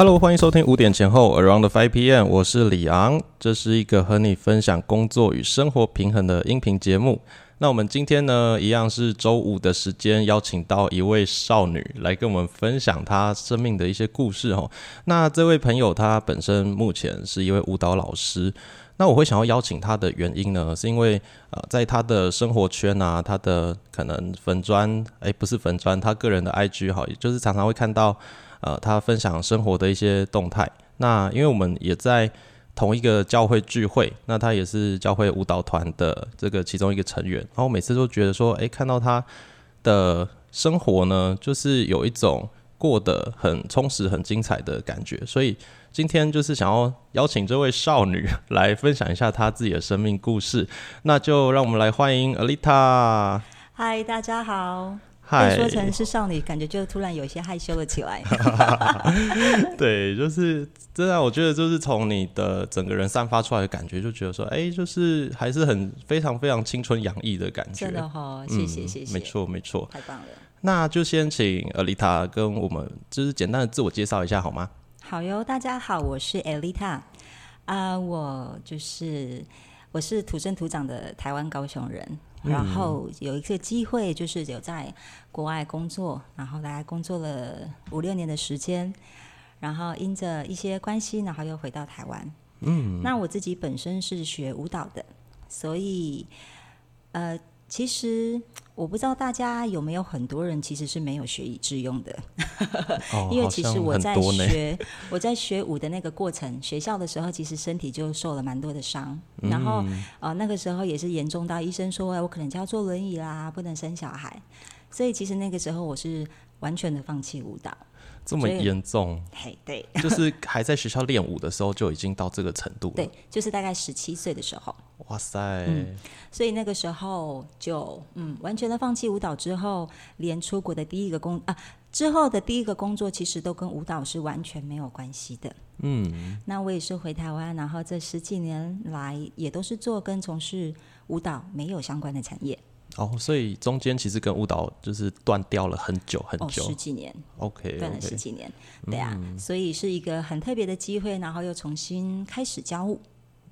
Hello，欢迎收听五点前后 Around Five PM，我是李昂，这是一个和你分享工作与生活平衡的音频节目。那我们今天呢，一样是周五的时间，邀请到一位少女来跟我们分享她生命的一些故事哦。那这位朋友她本身目前是一位舞蹈老师。那我会想要邀请她的原因呢，是因为呃，在她的生活圈啊，她的可能粉砖，哎，不是粉砖，她个人的 IG 好，也就是常常会看到。呃，他分享生活的一些动态。那因为我们也在同一个教会聚会，那他也是教会舞蹈团的这个其中一个成员。然后每次都觉得说，诶，看到他的生活呢，就是有一种过得很充实、很精彩的感觉。所以今天就是想要邀请这位少女 来分享一下她自己的生命故事。那就让我们来欢迎 Alita。嗨，大家好。被说成是少女，感觉就突然有些害羞了起来。对，就是真的，我觉得就是从你的整个人散发出来的感觉，就觉得说，哎，就是还是很非常非常青春洋溢的感觉。真的哈，谢谢谢谢，没错没错，太棒了。那就先请艾丽塔跟我们就是简单的自我介绍一下好吗？好哟，大家好，我是艾丽塔啊，我就是我是土生土长的台湾高雄人。然后有一个机会，就是有在国外工作，然后大概工作了五六年的时间，然后因着一些关系，然后又回到台湾。嗯，那我自己本身是学舞蹈的，所以呃。其实我不知道大家有没有很多人其实是没有学以致用的，因为其实我在学我在学舞的那个过程，学校的时候其实身体就受了蛮多的伤，然后呃那个时候也是严重到医生说我可能就要坐轮椅啦，不能生小孩，所以其实那个时候我是完全的放弃舞蹈。这么严重？嘿，对，就是还在学校练舞的时候就已经到这个程度。对，就是大概十七岁的时候。哇塞！所以那个时候就嗯，完全的放弃舞蹈之后，连出国的第一个工啊之后的第一个工作，其实都跟舞蹈是完全没有关系的。嗯，那我也是回台湾，然后这十几年来也都是做跟从事舞蹈没有相关的产业。哦，所以中间其实跟舞蹈就是断掉了很久很久，十几年。OK，断了十几年，对啊，所以是一个很特别的机会，然后又重新开始教舞。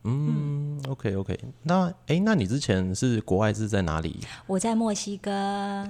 嗯，OK OK，那哎，那你之前是国外是在哪里？我在墨西哥。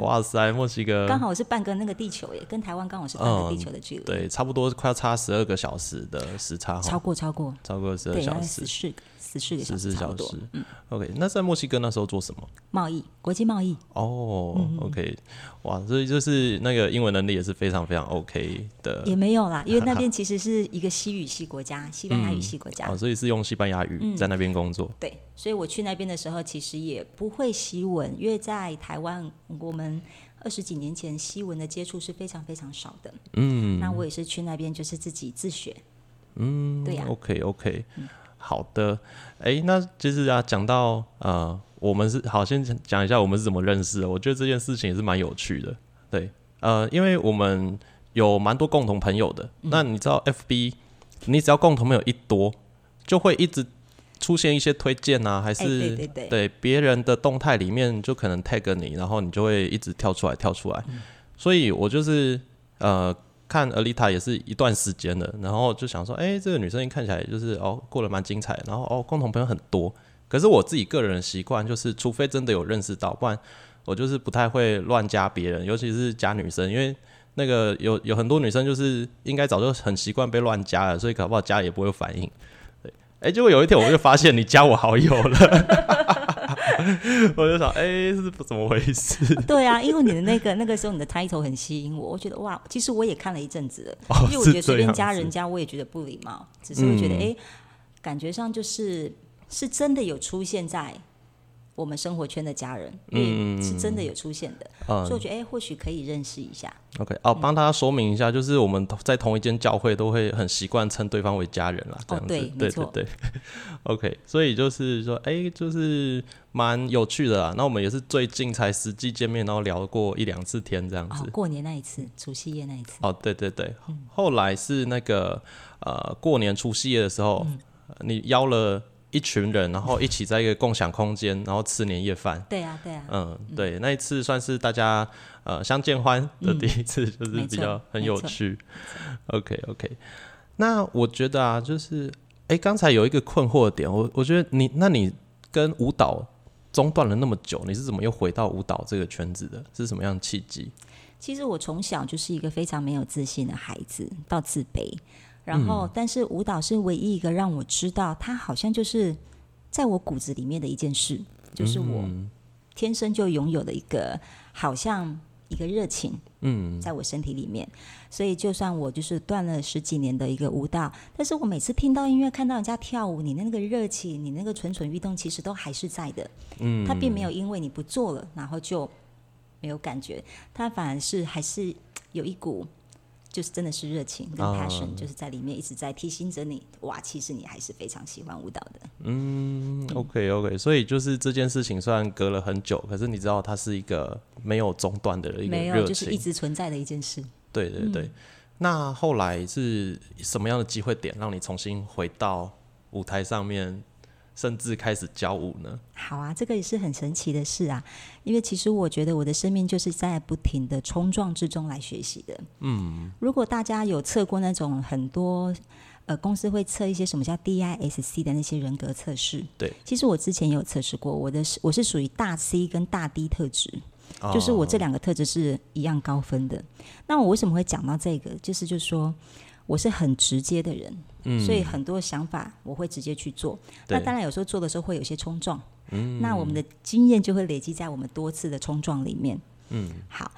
哇塞，墨西哥，刚好我是半个那个地球耶，跟台湾刚好是半个地球的距离。对，差不多快要差十二个小时的时差。超过超过超过十二小时，是十四个小时，小时。嗯，OK，那在墨西哥那时候做什么？贸易，国际贸易。哦，OK，哇，所以就是那个英文能力也是非常非常 OK 的。也没有啦，因为那边 其实是一个西语系国家，西班牙语系国家。哦，所以是用西班牙语在那边工作。对，所以我去那边的时候，其实也不会西文，因为在台湾，我们二十几年前西文的接触是非常非常少的。嗯，那我也是去那边就是自己自学。嗯，对呀。OK，OK。好的，哎，那其实啊，讲到呃，我们是好，先讲一下我们是怎么认识的。我觉得这件事情也是蛮有趣的，对，呃，因为我们有蛮多共同朋友的。那你知道，FB，你只要共同朋友一多，就会一直出现一些推荐啊，还是对别人的动态里面就可能 tag 你，然后你就会一直跳出来跳出来。所以我就是呃。看 Alita 也是一段时间了，然后就想说，哎，这个女生看起来就是哦，过得蛮精彩，然后哦，共同朋友很多。可是我自己个人习惯就是，除非真的有认识到，不然我就是不太会乱加别人，尤其是加女生，因为那个有有很多女生就是应该早就很习惯被乱加了，所以搞不好加也不会有反应。对，哎，结果有一天我就发现你加我好友了。我就想，哎，是怎么回事？对啊，因为你的那个那个时候你的 title 很吸引我，我觉得哇，其实我也看了一阵子了，因为我觉得随便加人家，我也觉得不礼貌，只是我觉得，哎，感觉上就是是真的有出现在。我们生活圈的家人，嗯，是真的有出现的，所以我觉得，哎，或许可以认识一下。OK，哦，帮大家说明一下，就是我们在同一间教会都会很习惯称对方为家人啦，这样子，对对对对。OK，所以就是说，哎，就是蛮有趣的啦。那我们也是最近才实际见面，然后聊过一两次天这样子。过年那一次，除夕夜那一次。哦，对对对，后来是那个呃，过年除夕夜的时候，你邀了。一群人，然后一起在一个共享空间，然后吃年夜饭。对啊，对啊。嗯，对，那一次算是大家呃相见欢的第一次，就是比较很有趣。OK，OK。那我觉得啊，就是哎，刚才有一个困惑点，我我觉得你，那你跟舞蹈中断了那么久，你是怎么又回到舞蹈这个圈子的？是什么样的契机？其实我从小就是一个非常没有自信的孩子，到自卑。然后，但是舞蹈是唯一一个让我知道，它好像就是在我骨子里面的一件事，就是我天生就拥有的一个，好像一个热情，嗯，在我身体里面。所以，就算我就是断了十几年的一个舞蹈，但是我每次听到音乐，看到人家跳舞，你的那个热情，你那个蠢蠢欲动，其实都还是在的。嗯，它并没有因为你不做了，然后就没有感觉，它反而是还是有一股。就是真的是热情跟 passion，就是在里面一直在提醒着你，哇，其实你还是非常喜欢舞蹈的。嗯，OK OK，所以就是这件事情虽然隔了很久，可是你知道它是一个没有中断的一个热情，就是一直存在的一件事。对对对，那后来是什么样的机会点让你重新回到舞台上面？甚至开始教舞呢？好啊，这个也是很神奇的事啊！因为其实我觉得我的生命就是在不停的冲撞之中来学习的。嗯，如果大家有测过那种很多呃公司会测一些什么叫 DISC 的那些人格测试，对，其实我之前也有测试过，我的我是属于大 C 跟大 D 特质，就是我这两个特质是一样高分的。那我为什么会讲到这个？就是就是说。我是很直接的人，所以很多想法我会直接去做。那当然有时候做的时候会有些冲撞，那我们的经验就会累积在我们多次的冲撞里面。嗯，好，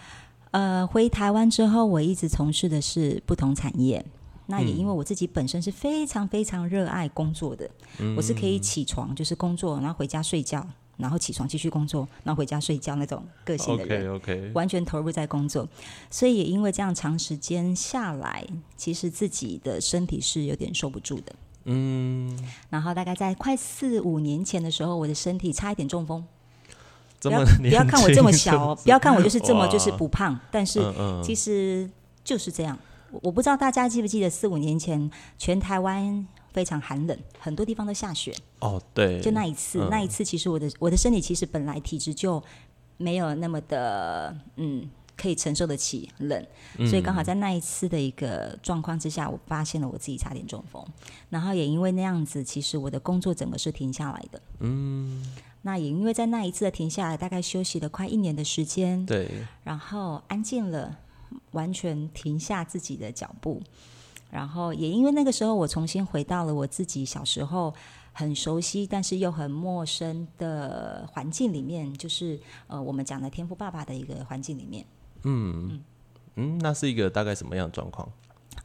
呃，回台湾之后，我一直从事的是不同产业。那也因为我自己本身是非常非常热爱工作的，我是可以起床就是工作，然后回家睡觉。然后起床继续工作，然后回家睡觉那种个性的人，完全投入在工作。所以也因为这样长时间下来，其实自己的身体是有点受不住的。嗯。然后大概在快四五年前的时候，我的身体差一点中风。不要不要看我这么小哦，不要看我就是这么就是不胖，但是其实就是这样。我不知道大家记不记得四五年前全台湾。非常寒冷，很多地方都下雪。哦，对，就那一次，那一次其实我的我的身体其实本来体质就没有那么的，嗯，可以承受得起冷，所以刚好在那一次的一个状况之下，我发现了我自己差点中风，然后也因为那样子，其实我的工作整个是停下来的。嗯，那也因为在那一次的停下来，大概休息了快一年的时间，对，然后安静了，完全停下自己的脚步。然后也因为那个时候，我重新回到了我自己小时候很熟悉，但是又很陌生的环境里面，就是呃，我们讲的天赋爸爸的一个环境里面。嗯嗯，那是一个大概什么样的状况？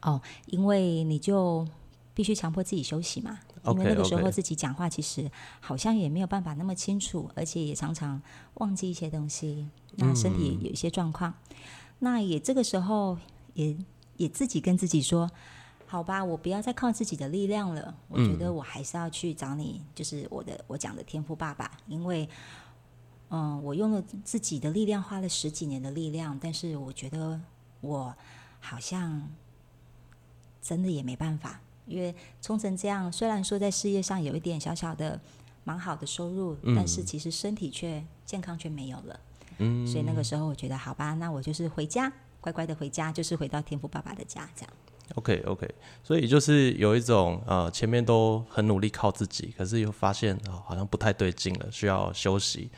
哦，因为你就必须强迫自己休息嘛，因为那个时候自己讲话其实好像也没有办法那么清楚，而且也常常忘记一些东西，那身体有一些状况，那也这个时候也也自己跟自己说。好吧，我不要再靠自己的力量了。我觉得我还是要去找你，就是我的我讲的天赋爸爸。因为，嗯，我用了自己的力量，花了十几年的力量，但是我觉得我好像真的也没办法。因为冲成这样，虽然说在事业上有一点小小的蛮好的收入，但是其实身体却健康却没有了。嗯，所以那个时候我觉得，好吧，那我就是回家，乖乖的回家，就是回到天赋爸爸的家，这样。OK OK，所以就是有一种呃，前面都很努力靠自己，可是又发现啊，好像不太对劲了，需要休息，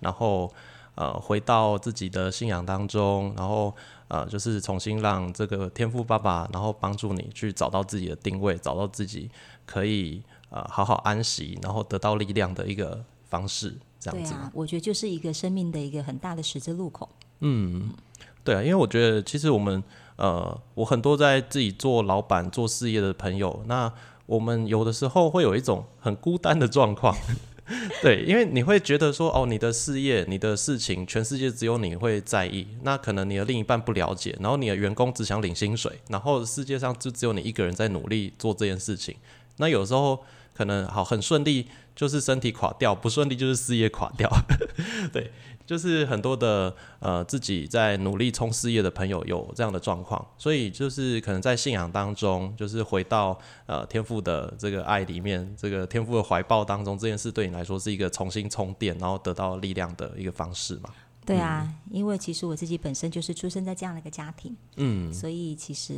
然后呃，回到自己的信仰当中，然后呃，就是重新让这个天赋爸爸，然后帮助你去找到自己的定位，找到自己可以呃好好安息，然后得到力量的一个方式，这样子。对啊，我觉得就是一个生命的一个很大的十字路口。嗯，对啊，因为我觉得其实我们。呃，我很多在自己做老板、做事业的朋友，那我们有的时候会有一种很孤单的状况，对，因为你会觉得说，哦，你的事业、你的事情，全世界只有你会在意，那可能你的另一半不了解，然后你的员工只想领薪水，然后世界上就只有你一个人在努力做这件事情，那有时候可能好很顺利，就是身体垮掉；不顺利就是事业垮掉，对。就是很多的呃自己在努力冲事业的朋友有这样的状况，所以就是可能在信仰当中，就是回到呃天赋的这个爱里面，这个天赋的怀抱当中，这件事对你来说是一个重新充电，然后得到力量的一个方式嘛？对啊，因为其实我自己本身就是出生在这样的一个家庭，嗯，所以其实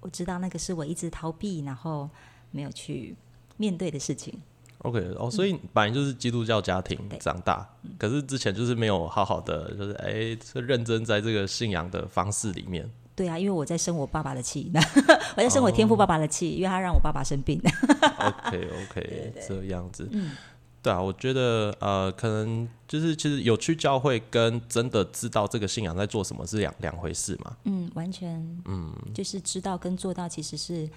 我知道那个是我一直逃避，然后没有去面对的事情。OK，哦，所以本来就是基督教家庭长大，可是之前就是没有好好的，就是哎，这认真在这个信仰的方式里面。对啊，因为我在生我爸爸的气，我在生我天父爸爸的气，因为他让我爸爸生病。OK OK，这样子，嗯。对啊，我觉得呃，可能就是其实有去教会跟真的知道这个信仰在做什么是两两回事嘛。嗯，完全，嗯，就是知道跟做到其实是，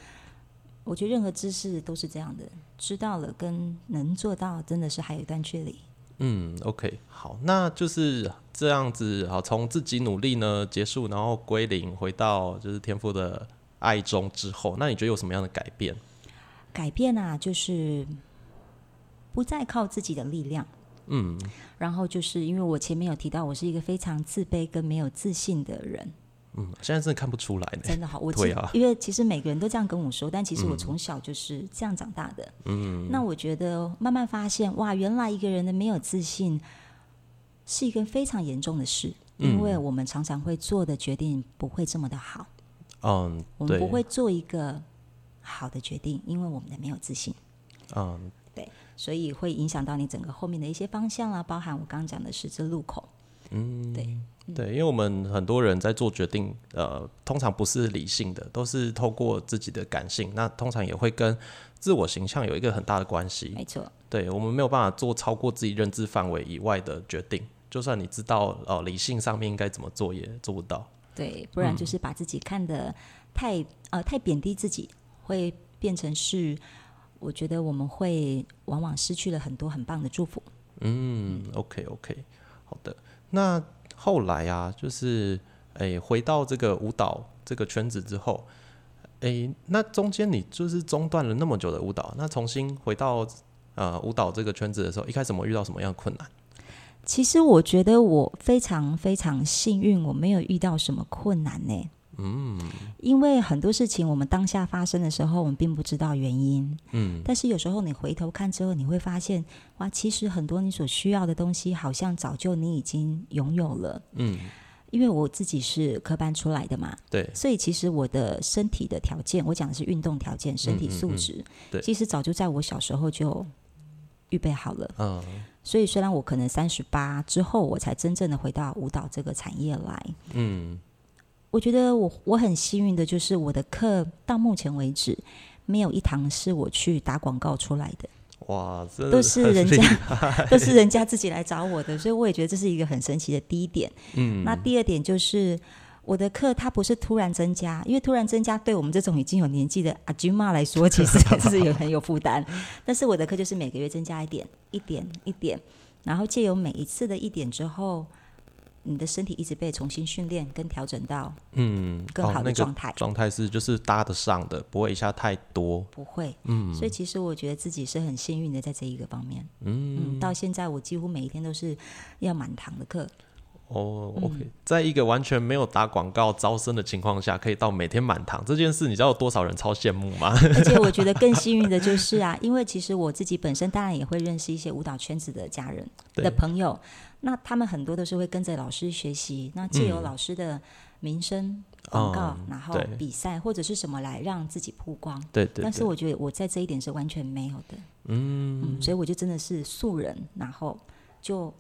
我觉得任何知识都是这样的，知道了跟能做到真的是还有一段距离。嗯，OK，好，那就是这样子，好，从自己努力呢结束，然后归零，回到就是天赋的爱中之后，那你觉得有什么样的改变？改变啊，就是不再靠自己的力量。嗯，然后就是因为我前面有提到，我是一个非常自卑跟没有自信的人，嗯，现在真的看不出来呢。真的好，我其对啊因为其实每个人都这样跟我说，但其实我从小就是这样长大的。嗯，那我觉得慢慢发现，哇，原来一个人的没有自信是一个非常严重的事，因为我们常常会做的决定不会这么的好，嗯，我们不会做一个好的决定，因为我们的没有自信。嗯，对所以会影响到你整个后面的一些方向啦，包含我刚刚讲的十字路口。嗯，对，对，因为我们很多人在做决定，呃，通常不是理性的，都是透过自己的感性，那通常也会跟自我形象有一个很大的关系。没错，对我们没有办法做超过自己认知范围以外的决定，就算你知道呃理性上面应该怎么做，也做不到。对，不然就是把自己看得太呃太贬低自己，会变成是，我觉得我们会往往失去了很多很棒的祝福。嗯，OK OK，好的。那后来啊，就是诶、回到这个舞蹈这个圈子之后，诶、那中间你就是中断了那么久的舞蹈，那重新回到呃舞蹈这个圈子的时候，一开始我遇到什么样的困难？其实我觉得我非常非常幸运，我没有遇到什么困难呢。嗯，因为很多事情我们当下发生的时候，我们并不知道原因。嗯，但是有时候你回头看之后，你会发现，哇，其实很多你所需要的东西，好像早就你已经拥有了。嗯，因为我自己是科班出来的嘛，对，所以其实我的身体的条件，我讲的是运动条件、身体素质，对。其实早就在我小时候就预备好了。嗯。所以虽然我可能三十八之后，我才真正的回到舞蹈这个产业来，嗯我觉得我我很幸运的就是我的课到目前为止没有一堂是我去打广告出来的，哇，真的都是人家 都是人家自己来找我的，所以我也觉得这是一个很神奇的第一点。嗯，那第二点就是我的课它不是突然增加，因为突然增加对我们这种已经有年纪的阿君妈来说，其实还 是有很有负担。但是我的课就是每个月增加一点，一点，一点，然后借由每一次的一点之后，你的身体一直被重新训练跟调整到嗯更好的状态状态是就是搭得上的，不会一下太多。不会。嗯所以其实我觉得自己是很幸运的，在这一个方面。嗯嗯，到现在我几乎每一天都是要满堂的课。哦，OK，、嗯在一个完全没有打广告招生的情况下，可以到每天满堂这件事，你知道有多少人超羡慕吗？而且我觉得更幸运的就是啊，因为其实我自己本身当然也会认识一些舞蹈圈子的家人的朋友，那他们很多都是会跟着老师学习，那借由嗯。老师的名声、广告，嗯然后比赛或者是什么来让自己曝光。对对对，但是我觉得我在这一点是完全没有的，嗯。嗯，所以我就真的是素人，然后就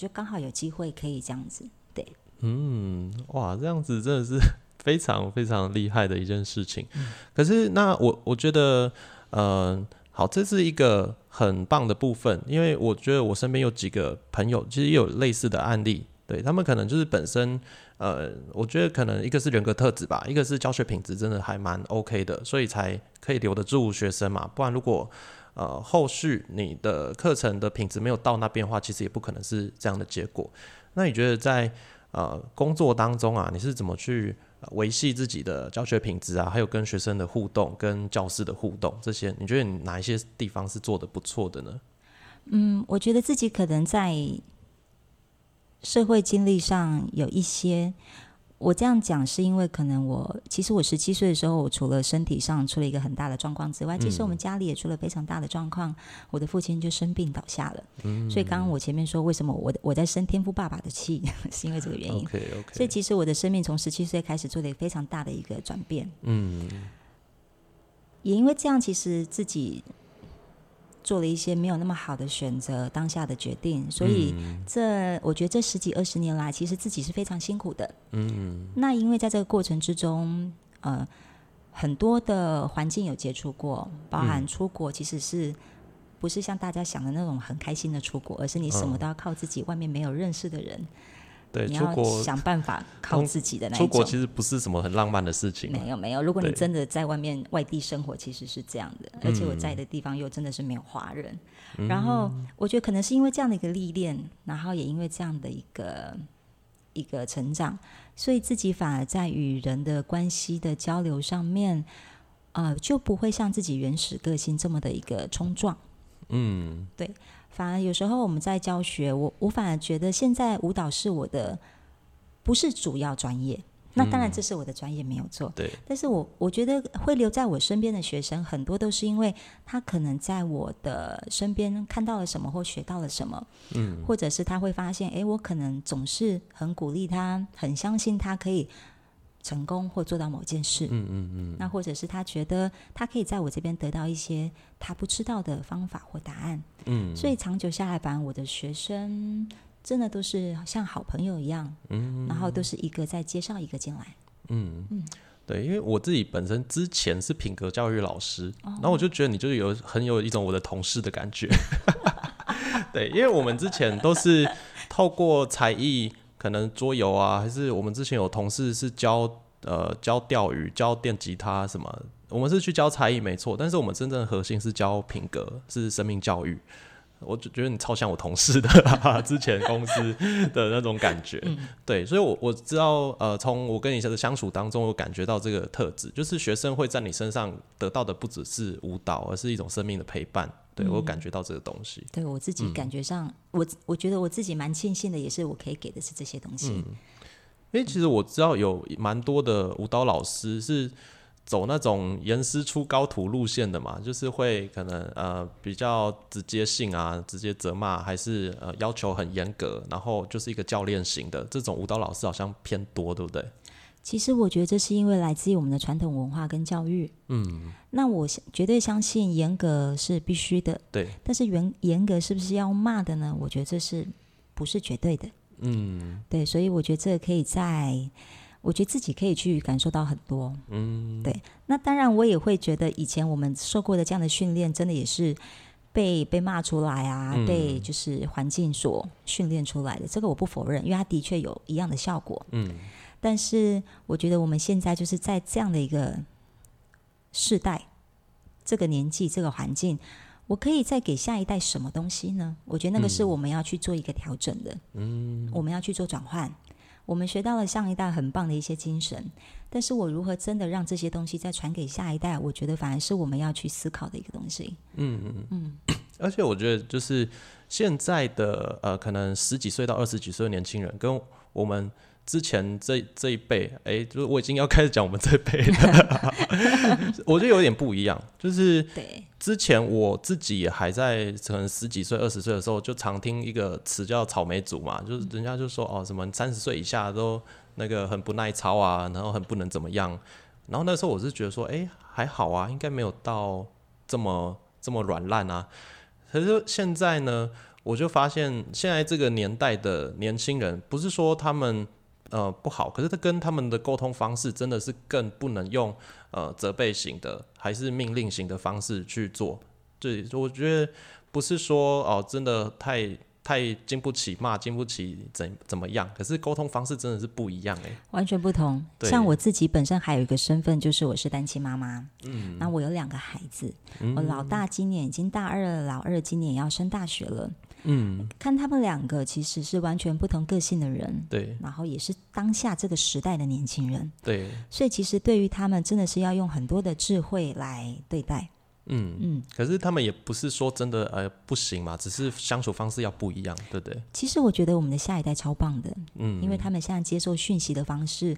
就刚好有机会可以这样子，对，嗯，哇，这样子真的是 非常非常厉害的一件事情。嗯可是那我我觉得，呃，好，这是一个很棒的部分，因为我觉得我身边有几个朋友，其实也有类似的案例，对他们可能就是本身。呃，我觉得可能一个是人格特质吧，一个是教学品质真的还蛮 OK 的，所以才可以留得住学生嘛。不然如果呃后续你的课程的品质没有到那边的话，其实也不可能是这样的结果。那你觉得在呃工作当中啊，你是怎么去维系自己的教学品质啊，还有跟学生的互动、跟教师的互动这些？你觉得你哪一些地方是做的不错的呢？嗯，我觉得自己可能在社会经历上有一些，我这样讲是因为可能我其实我十七岁的时候，我除了身体上出了一个很大的状况之外，其实我们家里也出了非常大的状况。我的父亲就生病倒下了，所以刚刚我前面说为什么我我在生天赋爸爸的气，是因为这个原因。OK OK。所以其实我的生命从十七岁开始做了非常大的一个转变。嗯。也因为这样，其实自己。做了一些没有那么好的选择，当下的决定，所以这我觉得这十几二十年来，其实自己是非常辛苦的。嗯，那因为在这个过程之中，呃，很多的环境有接触过，包含出国，其实是不是像大家想的那种很开心的出国，而是你什么都要靠自己，外面没有认识的人。对，出国想办法靠自己的那出国其实不是什么很浪漫的事情。没有没有，如果你真的在外面外地生活，其实是这样的。而且我在的地方又真的是没有华人。然后我觉得可能是因为这样的一个历练，然后也因为这样的一个一个成长，所以自己反而在与人的关系的交流上面，呃，就不会像自己原始个性这么的一个冲撞。嗯，对。反而有时候我们在教学，我我反而觉得现在舞蹈是我的不是主要专业。那当然这是我的专业没有错，对。但是我我觉得会留在我身边的学生很多都是因为他可能在我的身边看到了什么或学到了什么，嗯，或者是他会发现，哎，我可能总是很鼓励他，很相信他可以。成功或做到某件事，嗯嗯嗯，那或者是他觉得他可以在我这边得到一些他不知道的方法或答案，嗯，所以长久下来，反而我的学生真的都是像好朋友一样，嗯，然后都是一个在介绍一个进来，嗯。嗯，对，因为我自己本身之前是品格教育老师，然后我就觉得你就是有很有一种我的同事的感觉，对，因为我们之前都是透过才艺。可能桌游啊，还是我们之前有同事是教呃教钓鱼、教电吉他什么，我们是去教才艺没错，但是我们真正核心是教品格，是生命教育。我就觉得你超像我同事的 之前公司的那种感觉，对，所以我我知道呃，从我跟你的相处当中，我感觉到这个特质，就是学生会在你身上得到的不只是舞蹈，而是一种生命的陪伴。对我感觉到这个东西，对我自己感觉上，我我觉得我自己蛮庆幸的，也是我可以给的是这些东西。因为其实我知道有蛮多的舞蹈老师是走那种严师出高徒路线的嘛，就是会可能呃比较直接性啊，直接责骂，还是呃要求很严格，然后就是一个教练型的这种舞蹈老师好像偏多，对不对？其实我觉得这是因为来自于我们的传统文化跟教育。嗯，那我绝对相信严格是必须的。对，但是严严格是不是要骂的呢？我觉得这是不是绝对的？嗯，对，所以我觉得这个可以在，我觉得自己可以去感受到很多。嗯，对。那当然，我也会觉得以前我们受过的这样的训练，真的也是被被骂出来啊，被就是环境所训练出来的。这个我不否认，因为它的确有一样的效果。嗯。但是我觉得我们现在就是在这样的一个世代、这个年纪、这个环境，我可以再给下一代什么东西呢？我觉得那个是我们要去做一个调整的。嗯，我们要去做转换。我们学到了上一代很棒的一些精神，但是我如何真的让这些东西再传给下一代？我觉得反而是我们要去思考的一个东西。嗯嗯嗯。而且我觉得，就是现在的呃，可能十几岁到二十几岁的年轻人，跟我们。之前这这一辈，哎，就是我已经要开始讲我们这一辈了，我觉得有点不一样。就是之前我自己还在可能十几岁、二十岁的时候，就常听一个词叫“草莓族”嘛，就是人家就说哦，什么三十岁以下都那个很不耐操啊，然后很不能怎么样。然后那时候我是觉得说，哎，还好啊，应该没有到这么这么软烂啊。可是现在呢，我就发现现在这个年代的年轻人，不是说他们。呃，不好。可是他跟他们的沟通方式真的是更不能用呃责备型的，还是命令型的方式去做。对，我觉得不是说哦，真的太太经不起骂，经不起怎怎么样。可是沟通方式真的是不一样哎，完全不同。像我自己本身还有一个身份，就是我是单亲妈妈。嗯，那我有两个孩子，我老大今年已经大二了，老二今年要升大学了。嗯，看他们两个其实是完全不同个性的人，对，然后也是当下这个时代的年轻人，对，所以其实对于他们真的是要用很多的智慧来对待，嗯。嗯，可是他们也不是说真的呃不行嘛，只是相处方式要不一样，对不对？其实我觉得我们的下一代超棒的，嗯，因为他们现在接受讯息的方式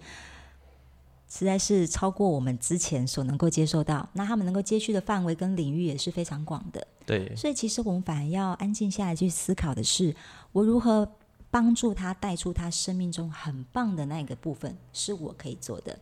实在是超过我们之前所能够接受到，那他们能够接续的范围跟领域也是非常广的。对，所以其实我们反而要安静下来去思考的是，我如何帮助他带出他生命中很棒的那个部分，是我可以做的。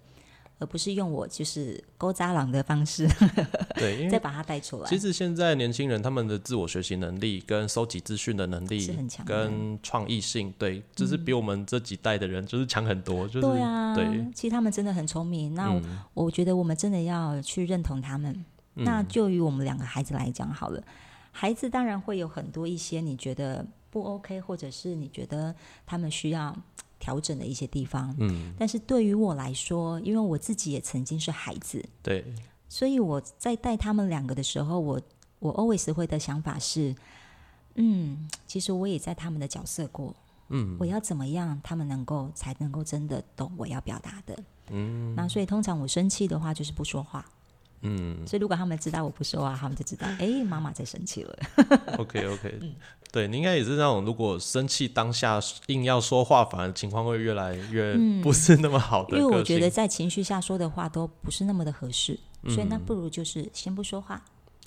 而不是用我就是勾扎狼的方式，对，再把它带出来。其实现在年轻人他们的自我学习能力跟收集资讯的能力是很强，跟创意性，对，就是比我们这几代的人就是强很多。就是对啊，对，其实他们真的很聪明。那我觉得我们真的要去认同他们。那就于我们两个孩子来讲好了，孩子当然会有很多一些你觉得不 OK，或者是你觉得他们需要。调整的一些地方，嗯，但是对于我来说，因为我自己也曾经是孩子，对，所以我在带他们两个的时候，我我 always 会的想法是，嗯，其实我也在他们的角色过，嗯，我要怎么样，他们能够才能够真的懂我要表达的，嗯，那所以通常我生气的话就是不说话。嗯，所以如果他们知道我不说话，他们就知道，哎，妈妈在生气了。OK OK，对你应该也是那种，如果生气当下硬要说话，反而情况会越来越不是那么好的。因为我觉得在情绪下说的话都不是那么的合适，所以那不如就是先不说话。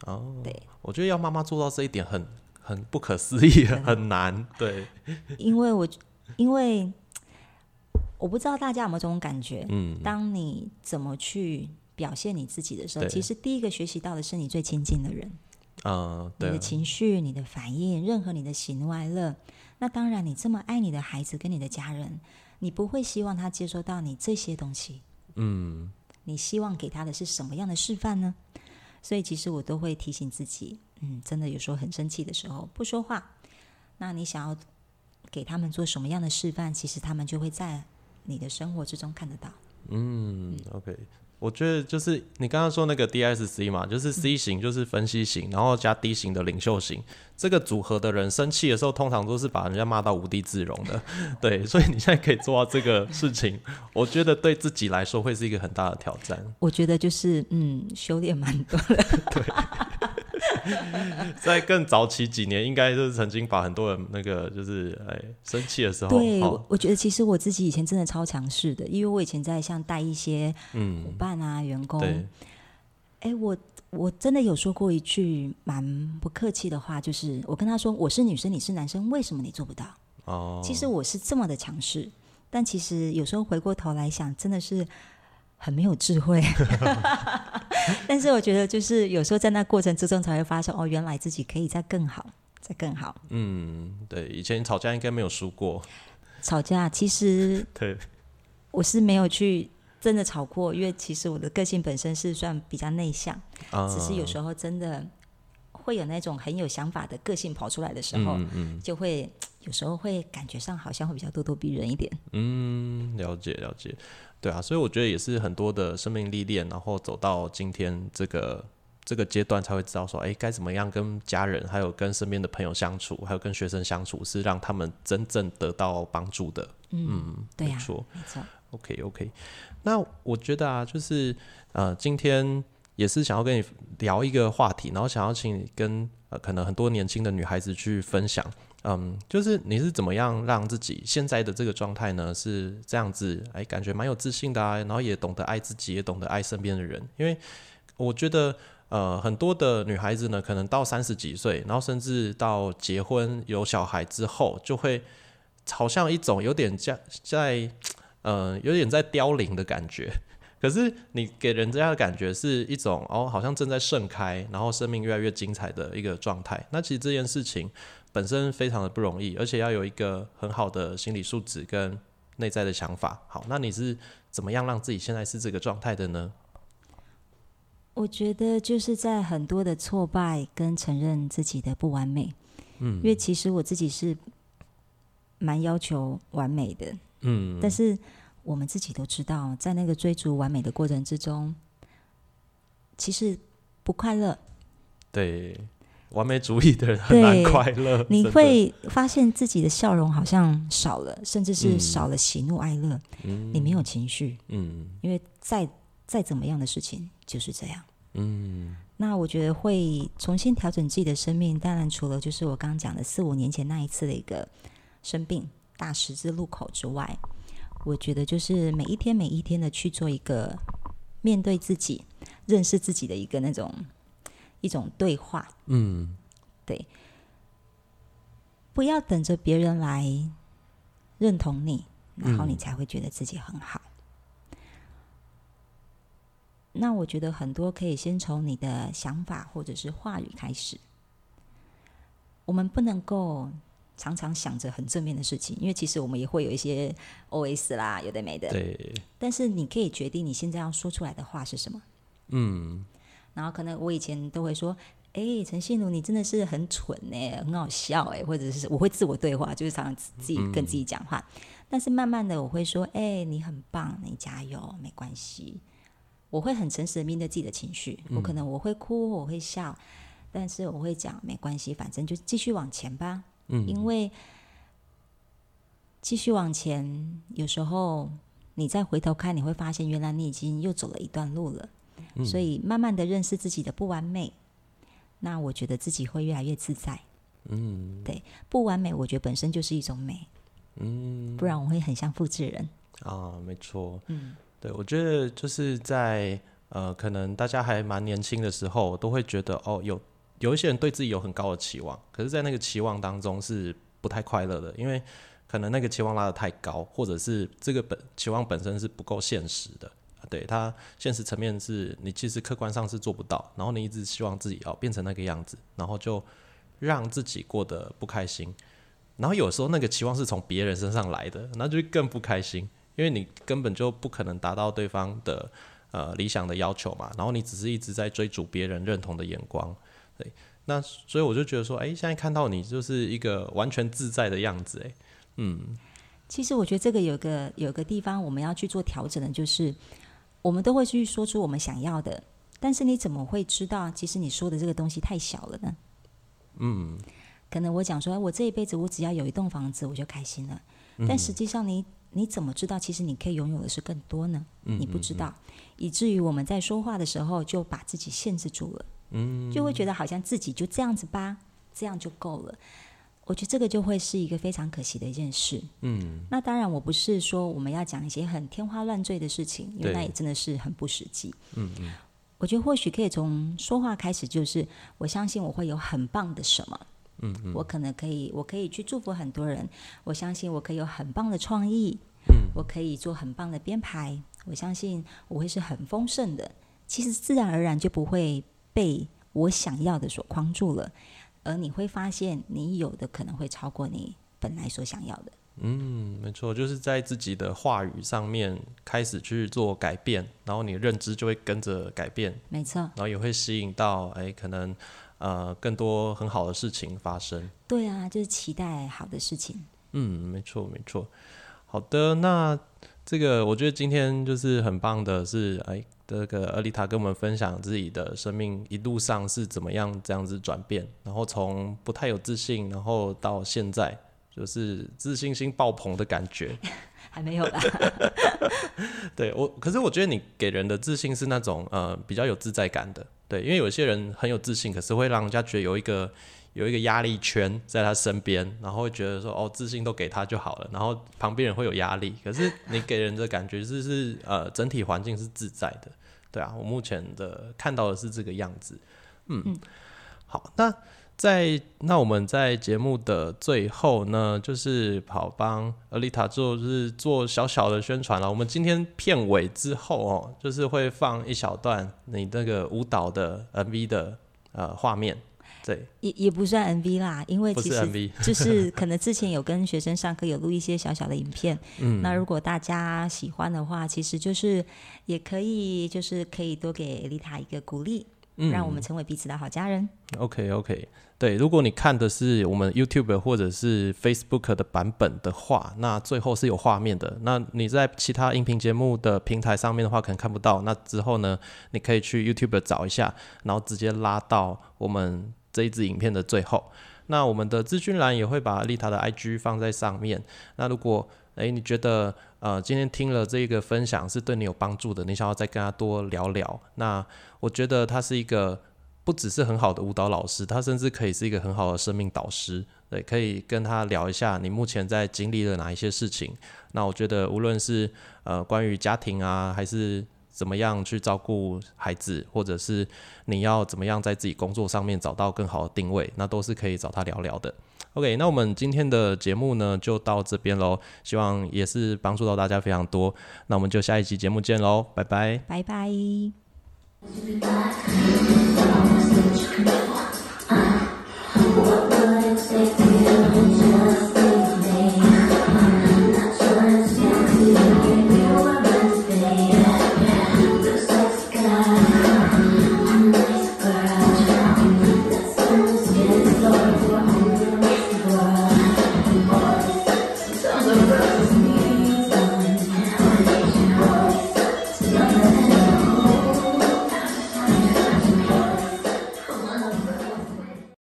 哦，对，我觉得要妈妈做到这一点很很不可思议，很难。对，因为我因为我不知道大家有没有这种感觉，嗯，当你怎么去。表现你自己的时候，其实第一个学习到的是你最亲近的人，嗯，你的情绪、你的反应，任何你的喜怒哀乐。那当然，你这么爱你的孩子跟你的家人，你不会希望他接收到你这些东西，嗯，你希望给他的是什么样的示范呢？所以，其实我都会提醒自己，嗯，真的有时候很生气的时候不说话，那你想要给他们做什么样的示范，其实他们就会在你的生活之中看得到。嗯，OK。我觉得就是你刚刚说那个 D S C 嘛，就是 C 型就是分析型，然后加 D 型的领袖型，这个组合的人生气的时候，通常都是把人家骂到无地自容的。对，所以你现在可以做到这个事情，我觉得对自己来说会是一个很大的挑战。我觉得就是嗯，修炼蛮多的。对。在更早期几年，应该就是曾经把很多人那个就是哎生气的时候，对，我觉得其实我自己以前真的超强势的，因为我以前在像带一些伙伴啊、员工，哎，我我真的有说过一句蛮不客气的话，就是我跟他说我是女生，你是男生，为什么你做不到？哦，其实我是这么的强势，但其实有时候回过头来想，真的是。很没有智慧，但是我觉得就是有时候在那过程之中才会发现，哦，原来自己可以再更好，再更好。嗯，对，以前吵架应该没有输过。吵架其实 对，我是没有去真的吵过，因为其实我的个性本身是算比较内向，只是有时候真的会有那种很有想法的个性跑出来的时候，就会有时候会感觉上好像会比较咄咄逼人一点。嗯，了解了解。对啊，所以我觉得也是很多的生命历练，然后走到今天这个这个阶段，才会知道说，哎，该怎么样跟家人，还有跟身边的朋友相处，还有跟学生相处，是让他们真正得到帮助的。嗯，对呀，没错，没错。OK OK，那我觉得啊，就是呃，今天也是想要跟你聊一个话题，然后想要请你跟呃，可能很多年轻的女孩子去分享。嗯，就是你是怎么样让自己现在的这个状态呢？是这样子，哎，感觉蛮有自信的啊，然后也懂得爱自己，也懂得爱身边的人。因为我觉得，呃，很多的女孩子呢，可能到三十几岁，然后甚至到结婚有小孩之后，就会好像一种有点在在，呃，有点在凋零的感觉。可是你给人家的感觉是一种哦，好像正在盛开，然后生命越来越精彩的一个状态。那其实这件事情。本身非常的不容易，而且要有一个很好的心理素质跟内在的想法。好，那你是怎么样让自己现在是这个状态的呢？我觉得就是在很多的挫败跟承认自己的不完美。嗯，因为其实我自己是蛮要求完美的。嗯，但是我们自己都知道，在那个追逐完美的过程之中，其实不快乐。对。完美主义的人很难快乐，你会发现自己的笑容好像少了，甚至是少了喜怒哀乐。嗯，你没有情绪。嗯，因为再再怎么样的事情就是这样。嗯，那我觉得会重新调整自己的生命，当然除了就是我刚刚讲的四五年前那一次的一个生病大十字路口之外，我觉得就是每一天每一天的去做一个面对自己、认识自己的一个那种一种对话。嗯，对，不要等着别人来认同你，然后你才会觉得自己很好。那我觉得很多可以先从你的想法或者是话语开始。我们不能够常常想着很正面的事情，因为其实我们也会有一些 OS 啦，有的没的。对。但是你可以决定你现在要说出来的话是什么。嗯。然后可能我以前都会说：“哎，陈信如，你真的是很蠢呢，很好笑哎。”或者是我会自我对话，就是常常自己跟自己讲话。但是慢慢的我会说：“哎，你很棒，你加油，没关系。”我会很诚实的面对自己的情绪，我可能我会哭，我会笑，但是我会讲没关系，反正就继续往前吧。嗯，因为继续往前，有时候你再回头看，你会发现原来你已经又走了一段路了。所以慢慢的认识自己的不完美，那我觉得自己会越来越自在。嗯，对，不完美，我觉得本身就是一种美。嗯，不然我会很像复制人。啊，没错。嗯。对，我觉得就是在呃，可能大家还蛮年轻的时候，都会觉得哦，有有一些人对自己有很高的期望，可是，在那个期望当中是不太快乐的，因为可能那个期望拉得太高，或者是这个本期望本身是不够现实的。对它现实层面是你其实客观上是做不到，然后你一直希望自己要变成那个样子，然后就让自己过得不开心。然后有时候那个期望是从别人身上来的，那就更不开心。因为你根本就不可能达到对方的呃理想的要求嘛，然后你只是一直在追逐别人认同的眼光，对，那所以我就觉得说，哎，现在看到你就是一个完全自在的样子，哎，嗯，其实我觉得这个有个有个地方我们要去做调整的，就是我们都会去说出我们想要的，但是你怎么会知道，其实你说的这个东西太小了呢？嗯，可能我讲说，我这一辈子我只要有一栋房子我就开心了，但实际上你。你怎么知道，其实你可以拥有的是更多呢？你不知道，以至于我们在说话的时候就把自己限制住了，嗯就会觉得好像自己就这样子吧，这样就够了。我觉得这个就会是一个非常可惜的一件事。嗯，那当然，我不是说我们要讲一些很天花乱坠的事情，因为那也真的是很不实际。嗯嗯，我觉得或许可以从说话开始，就是我相信我会有很棒的什么。嗯嗯，我可能可以，我可以去祝福很多人。我相信我可以有很棒的创意，嗯，我可以做很棒的编排。我相信我会是很丰盛的。其实自然而然就不会被我想要的所框住了，而你会发现你有的可能会超过你本来所想要的。嗯，没错，就是在自己的话语上面开始去做改变，然后你认知就会跟着改变。没错，然后也会吸引到哎，可能。呃，更多很好的事情发生。对啊，就是期待好的事情。嗯，没错，没错。好的，那这个我觉得今天就是很棒的，是哎，这个阿丽塔跟我们分享自己的生命一路上是怎么样这样子转变，然后从不太有自信，然后到现在就是自信心爆棚的感觉。还没有吧。对我，可是我觉得你给人的自信是那种呃比较有自在感的。对，因为有些人很有自信，可是会让人家觉得有一个有一个压力圈在他身边，然后会觉得说哦，自信都给他就好了，然后旁边人会有压力。可是你给人的感觉是是呃整体环境是自在的，对啊，我目前的看到的是这个样子。嗯，好，那。在那我们在节目的最后呢，就是跑帮阿丽塔做就是做小小的宣传了。我们今天片尾之后哦，就是会放一小段你那个舞蹈的 MV 的呃画面。对，也也不算 MV 啦，因为其实就是 可能之前有跟学生上课有录一些小小的影片。嗯，那如果大家喜欢的话，其实就是也可以就是可以多给丽塔一个鼓励。嗯让我们成为彼此的好家人。OK OK，对，如果你看的是我们 YouTube 或者是 Facebook 的版本的话，那最后是有画面的。那你在其他音频节目的平台上面的话，可能看不到。那之后呢，你可以去 YouTube 找一下，然后直接拉到我们这一支影片的最后。那我们的资讯栏也会把丽塔的 IG 放在上面。那如果诶你觉得呃今天听了这个分享是对你有帮助的，你想要再跟他多聊聊，那我觉得他是一个不只是很好的舞蹈老师，他甚至可以是一个很好的生命导师。对，可以跟他聊一下你目前在经历了哪一些事情。那我觉得无论是呃关于家庭啊，还是怎么样去照顾孩子，或者是你要怎么样在自己工作上面找到更好的定位，那都是可以找他聊聊的。OK，那我们今天的节目呢就到这边喽，希望也是帮助到大家非常多。那我们就下一期节目见喽，拜拜，拜拜。